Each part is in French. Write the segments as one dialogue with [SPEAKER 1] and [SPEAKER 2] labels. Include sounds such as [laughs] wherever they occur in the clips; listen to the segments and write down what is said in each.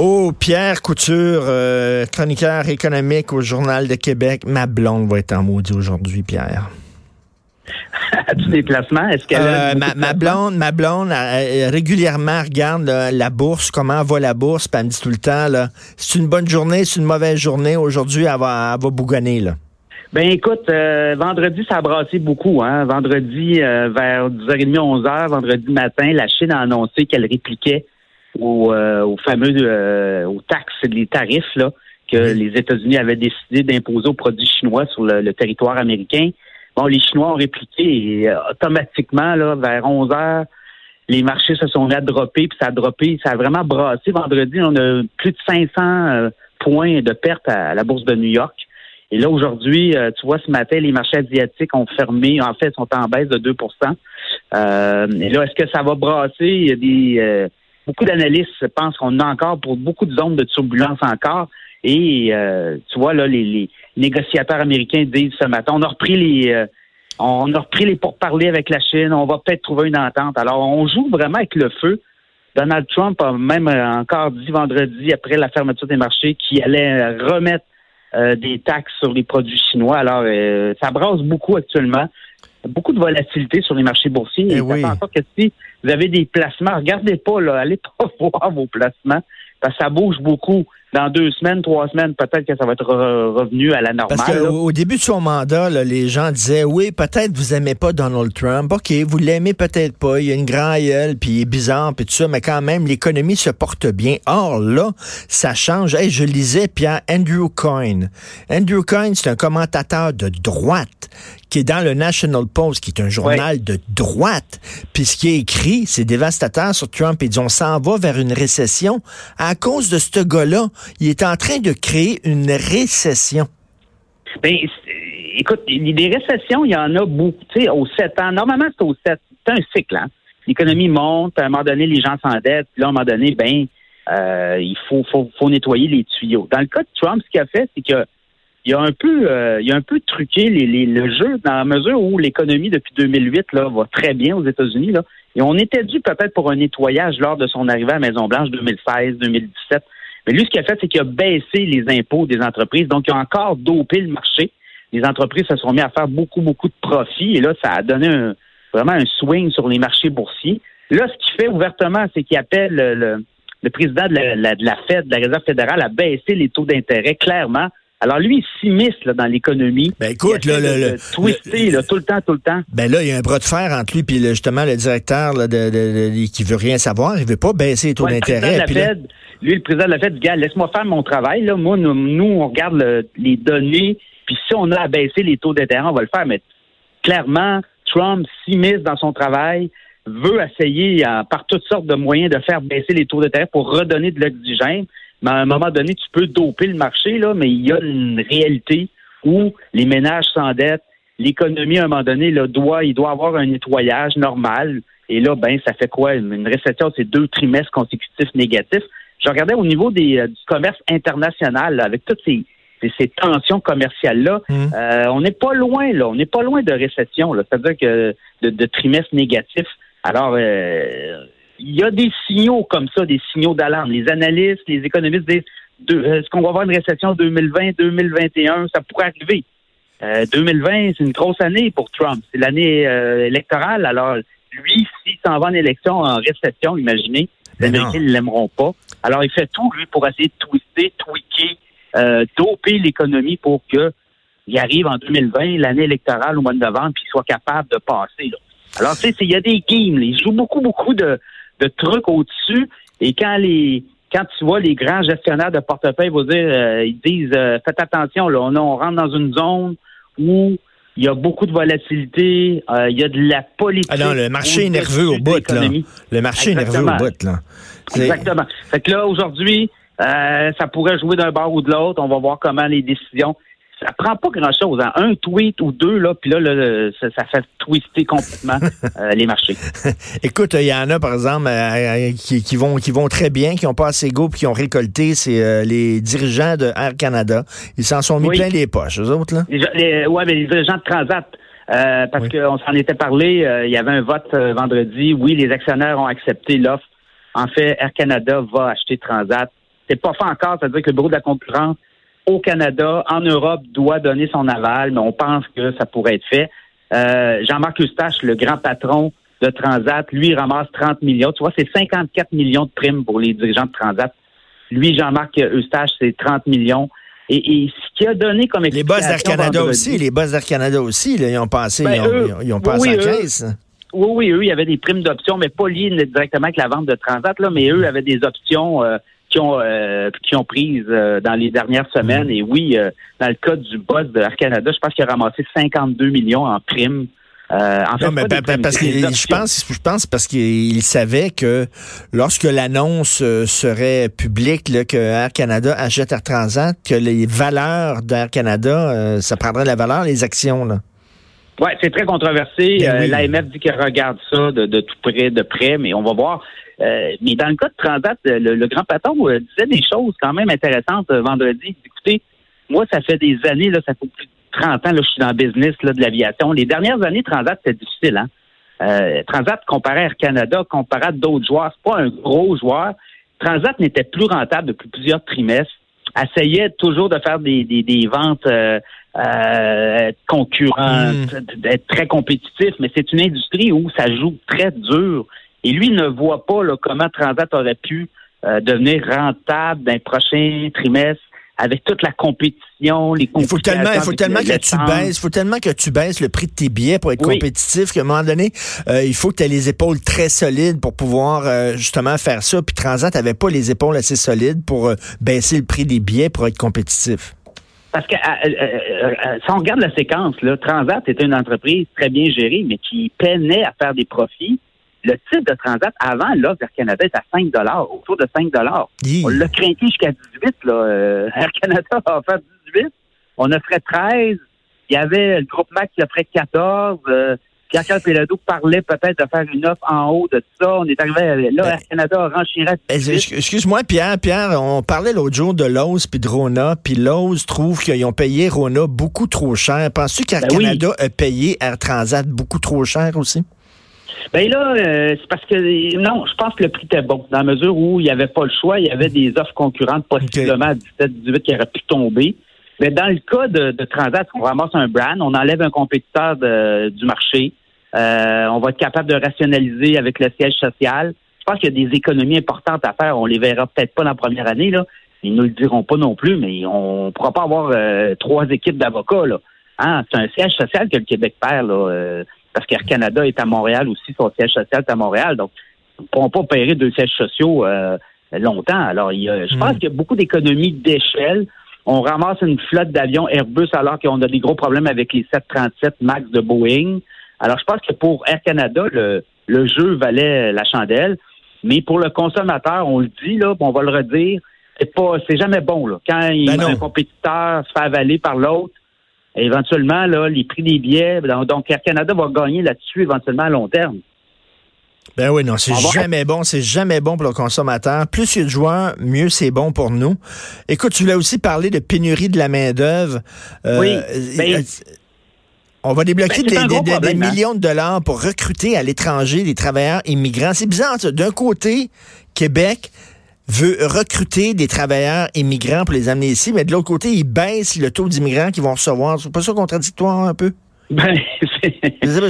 [SPEAKER 1] Oh, Pierre Couture, euh, chroniqueur économique au Journal de Québec. Ma blonde va être en maudit aujourd'hui, Pierre. [laughs]
[SPEAKER 2] As-tu des placements? Est-ce qu'elle
[SPEAKER 1] euh, ma, ma, blonde, ma blonde elle, régulièrement regarde là, la bourse, comment va la bourse, puis elle me dit tout le temps, là, c'est une bonne journée, c'est une mauvaise journée. Aujourd'hui, elle va, elle va bougonner, là.
[SPEAKER 2] Ben écoute, euh, vendredi, ça a brassé beaucoup. Hein? Vendredi, euh, vers 10h30, 11h, vendredi matin, la Chine a annoncé qu'elle répliquait aux, euh, aux fameux aux taxes et les tarifs là, que les États-Unis avaient décidé d'imposer aux produits chinois sur le, le, territoire américain. Bon, les Chinois ont répliqué et automatiquement, là, vers 11h, les marchés se sont mis à dropper, puis ça a droppé, ça a vraiment brassé. Vendredi, on a plus de 500 points de perte à la bourse de New York. Et là, aujourd'hui, euh, tu vois, ce matin, les marchés asiatiques ont fermé. En fait, sont en baisse de 2 euh, Et là, est-ce que ça va brasser? Il y a des euh, beaucoup d'analystes pensent qu'on a encore pour beaucoup de zones de turbulence encore. Et tu vois, là, les, négociateurs américains disent ce matin, on a repris les on a repris les pourparlers avec la Chine, on va peut-être trouver une entente. Alors, on joue vraiment avec le feu. Donald Trump a même encore dit vendredi, après la fermeture des marchés, qu'il allait remettre euh, des taxes sur les produits chinois. Alors, euh, ça brasse beaucoup actuellement. Beaucoup de volatilité sur les marchés boursiers.
[SPEAKER 1] Eh
[SPEAKER 2] et
[SPEAKER 1] oui.
[SPEAKER 2] ça fait que si vous avez des placements, regardez pas, là, allez [laughs] pas voir vos placements, parce que ça bouge beaucoup dans deux semaines, trois semaines, peut-être que ça va être revenu à la normale.
[SPEAKER 1] Parce qu'au début de son mandat, là, les gens disaient oui, peut-être vous aimez pas Donald Trump. OK, vous l'aimez peut-être pas. Il a une grande gueule, puis il est bizarre, puis tout ça, mais quand même, l'économie se porte bien. Or, là, ça change. Hey, je lisais Pierre Andrew Coyne. Andrew Coyne, c'est un commentateur de droite qui est dans le National Post, qui est un journal de droite. Puis ce qui est écrit, c'est dévastateur sur Trump. Il dit on s'en va vers une récession à cause de ce gars-là il est en train de créer une récession.
[SPEAKER 2] Ben, écoute, des récessions, il y en a beaucoup. Tu sais, aux 7 ans, normalement, c'est aux 7. C'est un cycle. Hein? L'économie monte, à un moment donné, les gens s'endettent, puis là, à un moment donné, ben, euh, il faut, faut, faut, nettoyer les tuyaux. Dans le cas de Trump, ce qu'il a fait, c'est que il a un peu, euh, il a un peu truqué les, les, le jeu dans la mesure où l'économie depuis 2008 là va très bien aux États-Unis là. Et on était dû peut-être pour un nettoyage lors de son arrivée à Maison Blanche 2016-2017. Mais lui, ce qu'il a fait, c'est qu'il a baissé les impôts des entreprises. Donc, il a encore dopé le marché. Les entreprises se sont mis à faire beaucoup, beaucoup de profits. Et là, ça a donné un, vraiment un swing sur les marchés boursiers. Là, ce qu'il fait ouvertement, c'est qu'il appelle le, le, le, président de la, la, de la Fed, de la Réserve fédérale, à baisser les taux d'intérêt clairement. Alors lui, il s'immisce dans l'économie.
[SPEAKER 1] Ben écoute, là, le,
[SPEAKER 2] le, twister là, tout le temps, tout le temps.
[SPEAKER 1] Ben là, il y a un bras de fer entre lui et justement le directeur là, de, de, de, qui veut rien savoir. Il veut pas baisser les taux
[SPEAKER 2] ouais,
[SPEAKER 1] d'intérêt.
[SPEAKER 2] Là... Lui, le président de la Fed dit, gars, laisse-moi faire mon travail. Là. Moi, nous, nous on regarde le, les données, puis si on a à baisser les taux d'intérêt, on va le faire. Mais clairement, Trump s'immisce dans son travail, veut essayer euh, par toutes sortes de moyens de faire baisser les taux d'intérêt pour redonner de l'oxygène. Mais à un moment donné, tu peux doper le marché, là, mais il y a une réalité où les ménages s'endettent, l'économie, à un moment donné, là, doit, il doit avoir un nettoyage normal. Et là, ben, ça fait quoi? Une récession, c'est deux trimestres consécutifs négatifs. Je regardais au niveau des, euh, du commerce international, là, avec toutes ces, ces, ces tensions commerciales-là,
[SPEAKER 1] mmh.
[SPEAKER 2] euh, on n'est pas loin, là. On n'est pas loin de récession, là. C'est-à-dire que de, de trimestres négatifs. Alors, euh, il y a des signaux comme ça, des signaux d'alarme. Les analystes, les économistes disent de, est-ce qu'on va avoir une récession 2020-2021? Ça pourrait arriver. Euh, 2020, c'est une grosse année pour Trump. C'est l'année euh, électorale. Alors, lui, s'il s'en va en élection en récession, imaginez, les Américains ne l'aimeront pas. Alors, il fait tout, lui, pour essayer de twister, tweaker, euh, doper l'économie pour que il arrive en 2020, l'année électorale au mois de novembre, puis qu'il soit capable de passer. Là. Alors, tu sais, il y a des games. Ils jouent beaucoup, beaucoup de, de trucs au-dessus. Et quand les quand tu vois les grands gestionnaires de portefeuille vous dire, euh, ils disent euh, faites attention, là, on, on, rentre dans une zone où il y a beaucoup de volatilité, euh, il y a de la politique.
[SPEAKER 1] Ah non, le marché est nerveux au bout, là. Le marché Exactement. est nerveux au bout, là.
[SPEAKER 2] Exactement. Fait que là, aujourd'hui, euh, ça pourrait jouer d'un bord ou de l'autre. On va voir comment les décisions ça prend pas grand-chose. Hein. Un tweet ou deux, là, puis là, ça, fait twister complètement [laughs] euh, les marchés. [laughs]
[SPEAKER 1] Écoute, il y en a, par exemple, euh, euh, qui, vont qui vont très bien, qui n'ont pas assez go puis qui ont récolté, c'est les dirigeants de Air Canada. Ils s'en sont mis plein les poches, eux autres, là.
[SPEAKER 2] Oui, mais les dirigeants de Transat. parce qu'on s'en était parlé, il y avait un vote vendredi. Oui, les actionnaires ont accepté l'offre. En fait, Air Canada va acheter Transat. C'est pas fait encore, c'est-à-dire que le bureau de la concurrence au Canada, en Europe, doit donner son aval, mais on pense que ça pourrait être fait. Euh, Jean-Marc Eustache, le grand patron de Transat, lui, ramasse 30 millions. Tu vois, c'est 54 millions de primes pour les dirigeants de Transat. Lui, Jean-Marc Eustache, c'est 30 millions. Et, ce qui a donné comme
[SPEAKER 1] explication... Les boss d'Air Canada aussi, les boss d'Air Canada aussi, ils ont passé, ben, ils, ont, passé à 15.
[SPEAKER 2] Oui, oui, eux, il y avait des primes d'options, mais pas liées directement avec la vente de Transat, là, mais eux avaient des options euh, qui ont euh, qui ont prises euh, dans les dernières semaines. Et oui, euh, dans le cas du boss de Air Canada, je pense qu'il a ramassé 52 millions en primes.
[SPEAKER 1] en fait, non, mais parce que je pense, je pense parce qu'il savait que lorsque l'annonce serait publique là, que Air Canada achète Air Transat, que les valeurs d'Air Canada, ça prendrait la valeur, les actions là.
[SPEAKER 2] Ouais, c'est très controversé. Ben L'AMF dit qu'elle regarde ça de, de, tout près, de près, mais on va voir. Euh, mais dans le cas de Transat, le, grand patron euh, disait des choses quand même intéressantes euh, vendredi. Écoutez, moi, ça fait des années, là, ça fait plus de 30 ans, là, je suis dans le business là, de l'aviation. Les dernières années, Transat, c'était difficile. Hein? Transat, comparé à Air Canada, comparé à d'autres joueurs, c'est pas un gros joueur. Transat n'était plus rentable depuis plusieurs trimestres. Essayait toujours de faire des, des, des ventes euh, concurrentes, hmm. d'être très compétitif, mais c'est une industrie où ça joue très dur et lui ne voit pas comment Transat aurait pu euh, devenir rentable dans les prochains trimestres avec toute la compétition, les
[SPEAKER 1] Il faut tellement, il faut tellement que tu baisses, faut tellement que tu baisses le prix de tes billets pour être compétitif qu'à un moment donné, euh, il faut que tu aies les épaules très solides pour pouvoir euh, justement faire ça. Puis Transat avait pas les épaules assez solides pour baisser le prix des billets pour être compétitif.
[SPEAKER 2] Parce que si on regarde la séquence, là, Transat était une entreprise très bien gérée, mais qui peinait à faire des profits le titre de Transat avant l'offre d'Air Canada est à 5 autour de 5 On l'a craqué jusqu'à 18 là. Euh, Air Canada a offert 18. On offrait 13. Il y avait le groupe Mac qui offrait 14. Euh, Pierre-Carl parlait peut-être de faire une offre en haut de ça. On est arrivé là, ben, Air Canada a renchiré
[SPEAKER 1] Excuse-moi, Pierre, Pierre, on parlait l'autre jour de Lowe's puis de Rona, puis Lowe's trouve qu'ils ont payé Rona beaucoup trop cher. Penses-tu qu'Air ben Canada a payé Air Transat beaucoup trop cher aussi?
[SPEAKER 2] Ben là, euh, c'est parce que non, je pense que le prix était bon, dans la mesure où il n'y avait pas le choix, il y avait des offres concurrentes possiblement à 17-18 qui auraient pu tomber. Mais dans le cas de, Transat, on ramasse un brand, on enlève un compétiteur du marché, euh, on va être capable de rationaliser avec le siège social. Je pense qu'il y a des économies importantes à faire. On les verra peut-être pas dans la première année, là. Ils ne le diront pas non plus, mais on ne pourra pas avoir euh, trois équipes d'avocats. Là. Hein? C'est un siège social que le Québec perd. Là parce qu'Air Canada est à Montréal aussi, son siège social est à Montréal. Donc, ils ne pourront pas payer deux sièges sociaux euh, longtemps. Alors, il y a, je pense hmm. qu'il y a beaucoup d'économies d'échelle. On ramasse une flotte d'avions Airbus alors qu'on a des gros problèmes avec les 737 MAX de Boeing. Alors, je pense que pour Air Canada, le, jeu valait la chandelle. Mais pour le consommateur, on le dit, là, on va le redire, c'est pas, c'est jamais bon, là. Quand ben un compétiteur se fait avaler par l'autre, éventuellement, là, les prix des billets, donc Air Canada va gagner là-dessus éventuellement à long terme.
[SPEAKER 1] Ben oui, non, c'est jamais bon, c'est jamais bon pour le consommateur. Plus il y a de joueurs, mieux c'est bon pour nous. Écoute, tu voulais aussi parler de pénurie de la main-d'œuvre.
[SPEAKER 2] Euh, oui. Ben, euh,
[SPEAKER 1] on va débloquer ben, des, hein. millions de dollars pour recruter à l'étranger des travailleurs immigrants. C'est bizarre, d'un côté, Québec, veut recruter des travailleurs immigrants pour les amener ici, mais de l'autre côté, il baisse le taux d'immigrants qu'ils vont recevoir. C'est pas ça contradictoire un peu? [laughs]
[SPEAKER 2] Ben,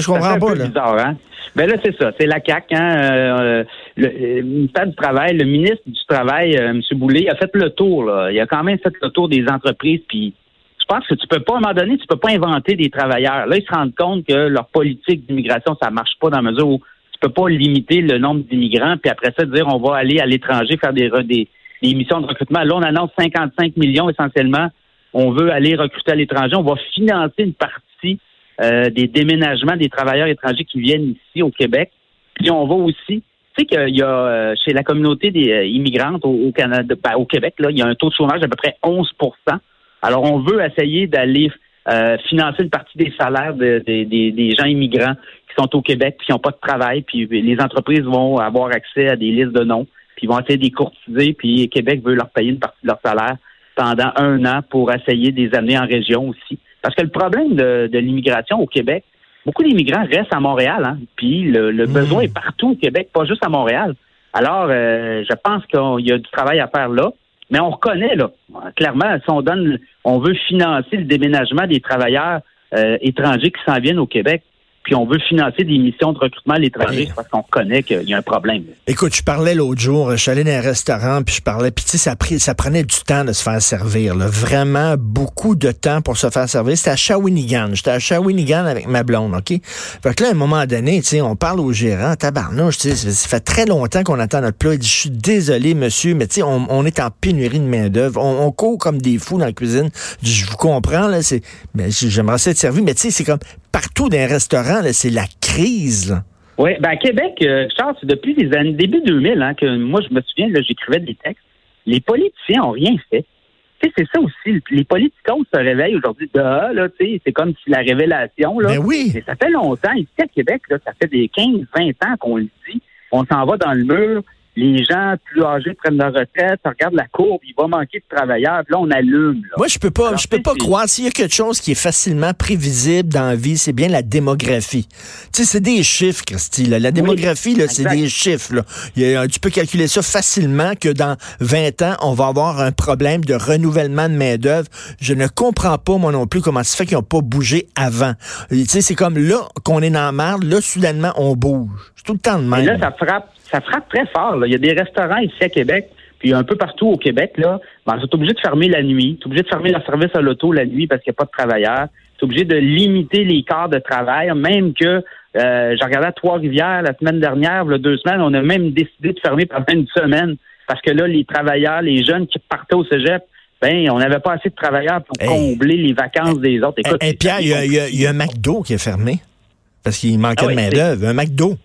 [SPEAKER 2] je comprends pas. Là. Bizarre, hein? Ben là, c'est ça. C'est la CAQ. Hein? Euh, le, ministère du Travail, le ministre du Travail, euh, M. Boulay, a fait le tour. Là. Il a quand même fait le tour des entreprises. Puis je pense que tu peux pas, à un moment donné, tu peux pas inventer des travailleurs. Là, ils se rendent compte que leur politique d'immigration, ça marche pas dans la mesure où tu peux pas limiter le nombre d'immigrants, puis après ça, dire on va aller à l'étranger faire des, des, des missions de recrutement. Là, on annonce 55 millions essentiellement. On veut aller recruter à l'étranger. On va financer une partie euh, des déménagements des travailleurs étrangers qui viennent ici au Québec. Puis on va aussi Tu sais qu'il y a euh, chez la communauté des euh, immigrantes au, Canada, ben, au Québec, là, il y a un taux de chômage d'à peu près 11% Alors, on veut essayer d'aller euh, financer une partie des salaires des gens immigrants qui sont au Québec puis qui n'ont pas de travail, puis les entreprises vont avoir accès à des listes de noms, puis vont essayer de les courtiser, puis Québec veut leur payer une partie de leur salaire pendant un an pour essayer de les amener en région aussi. Parce que le problème de, l'immigration au Québec, beaucoup d'immigrants restent à Montréal, hein, puis le, mmh. besoin est partout au Québec, pas juste à Montréal. Alors, euh, je pense qu'il y a du travail à faire là. Mais on reconnaît, là, clairement, si on donne, on veut financer le déménagement des travailleurs euh, étrangers qui s'en viennent au Québec puis on veut financer des missions de recrutement à l'étranger parce qu'on connaît qu'il y a un problème.
[SPEAKER 1] Écoute, je parlais l'autre jour, je suis allé dans un restaurant, puis je parlais, puis tu sais, ça, ça prenait du temps de se faire servir, là. vraiment beaucoup de temps pour se faire servir. C'était à Shawinigan, j'étais à Shawinigan avec ma blonde, OK? Fait que là, à un moment donné, tu sais, on parle au gérant, tabarnouche, tu sais, ça fait très longtemps qu'on attend notre plat, il dit, je suis désolé, monsieur, mais tu sais, on, est en pénurie de main-d'œuvre, on, court comme des fous dans la cuisine. Je vous comprends, là, c'est, mais j'aimerais être servi, mais tu sais, c'est comme partout dans les restaurants, c'est la crise.
[SPEAKER 2] Oui, ben à Québec, euh, Charles, depuis les années début 2000, hein, que moi je me souviens, j'écrivais des textes. Les politiciens ont rien fait. Tu sais, c'est ça aussi. Les politiciens se réveillent aujourd'hui. là, tu sais, c'est comme si la révélation, là.
[SPEAKER 1] Ben oui.
[SPEAKER 2] ça fait longtemps. Ici à Québec, là, ça fait des 15, 20 ans qu'on le dit. On s'en va dans le mur les gens plus âgés prennent leur retraite, regarde la courbe, il va manquer de travailleurs, puis là on allume.
[SPEAKER 1] Moi je peux pas, je peux pas croire s'il y a quelque chose qui est facilement prévisible dans la vie, c'est bien la démographie. Tu sais, c'est des chiffres, Christy. La démographie, là, c'est des chiffres. Là. tu peux calculer ça facilement que dans 20 ans, on va avoir un problème de renouvellement de main d'œuvre. Je ne comprends pas moi non plus comment ça fait qu'ils n'ont pas bougé avant. Tu sais, c'est comme là qu'on est dans la merde, là soudainement on bouge. C'est tout le temps de même.
[SPEAKER 2] Et là ça frappe ça frappe très fort. Il y a des restaurants ici à Québec, puis un peu partout au Québec, là, ben, sont obligés de fermer la nuit. Tu obligé de fermer le service à l'auto la nuit parce qu'il n'y a pas de travailleurs. Tu obligé de limiter les quarts de travail, même que euh, j'ai regardé à Trois-Rivières la semaine dernière, il y a deux semaines, on a même décidé de fermer pendant une semaine parce que là, les travailleurs, les jeunes qui partaient au cégep, ben, on n'avait pas assez de travailleurs pour combler les vacances des autres.
[SPEAKER 1] Écoute, et Pierre, il y, a, un McDo qui est fermé parce qu'il manquait ah de main-d'œuvre. Un McDo.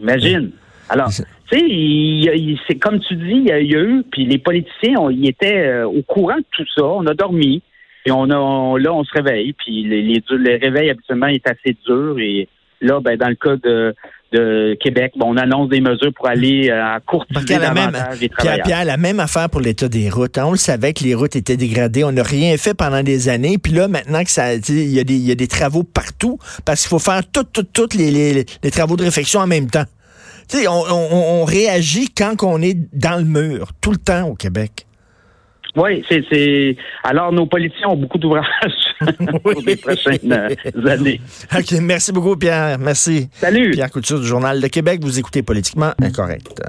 [SPEAKER 2] Imagine. Alors, tu sais, c'est comme tu dis, il y, a, eu, puis les politiciens, ils étaient euh, au courant de tout ça. On a dormi, et on a, là, on se réveille, puis les, les, réveils habituellement est assez durs. Et là, ben, dans le cas de, de Québec, on annonce des mesures pour aller à court la même,
[SPEAKER 1] Pierre, Pierre, la même affaire pour l'état des routes. Hein. On le savait que les routes étaient dégradées. On n'a rien fait pendant des années. Puis là, maintenant que ça, il y, a des, y a des travaux partout, parce qu'il faut faire toutes, toutes, toutes les, les, les travaux de réfection en même temps. Tu sais, on, réagit quand on est dans le mur, tout le temps au Québec.
[SPEAKER 2] Oui, c'est, alors nos politiciens ont beaucoup d'ouvrages [laughs] [laughs] pour les prochaines euh, années.
[SPEAKER 1] OK, merci beaucoup Pierre, merci.
[SPEAKER 2] Salut.
[SPEAKER 1] Pierre Couture du Journal de Québec, vous écoutez politiquement incorrect.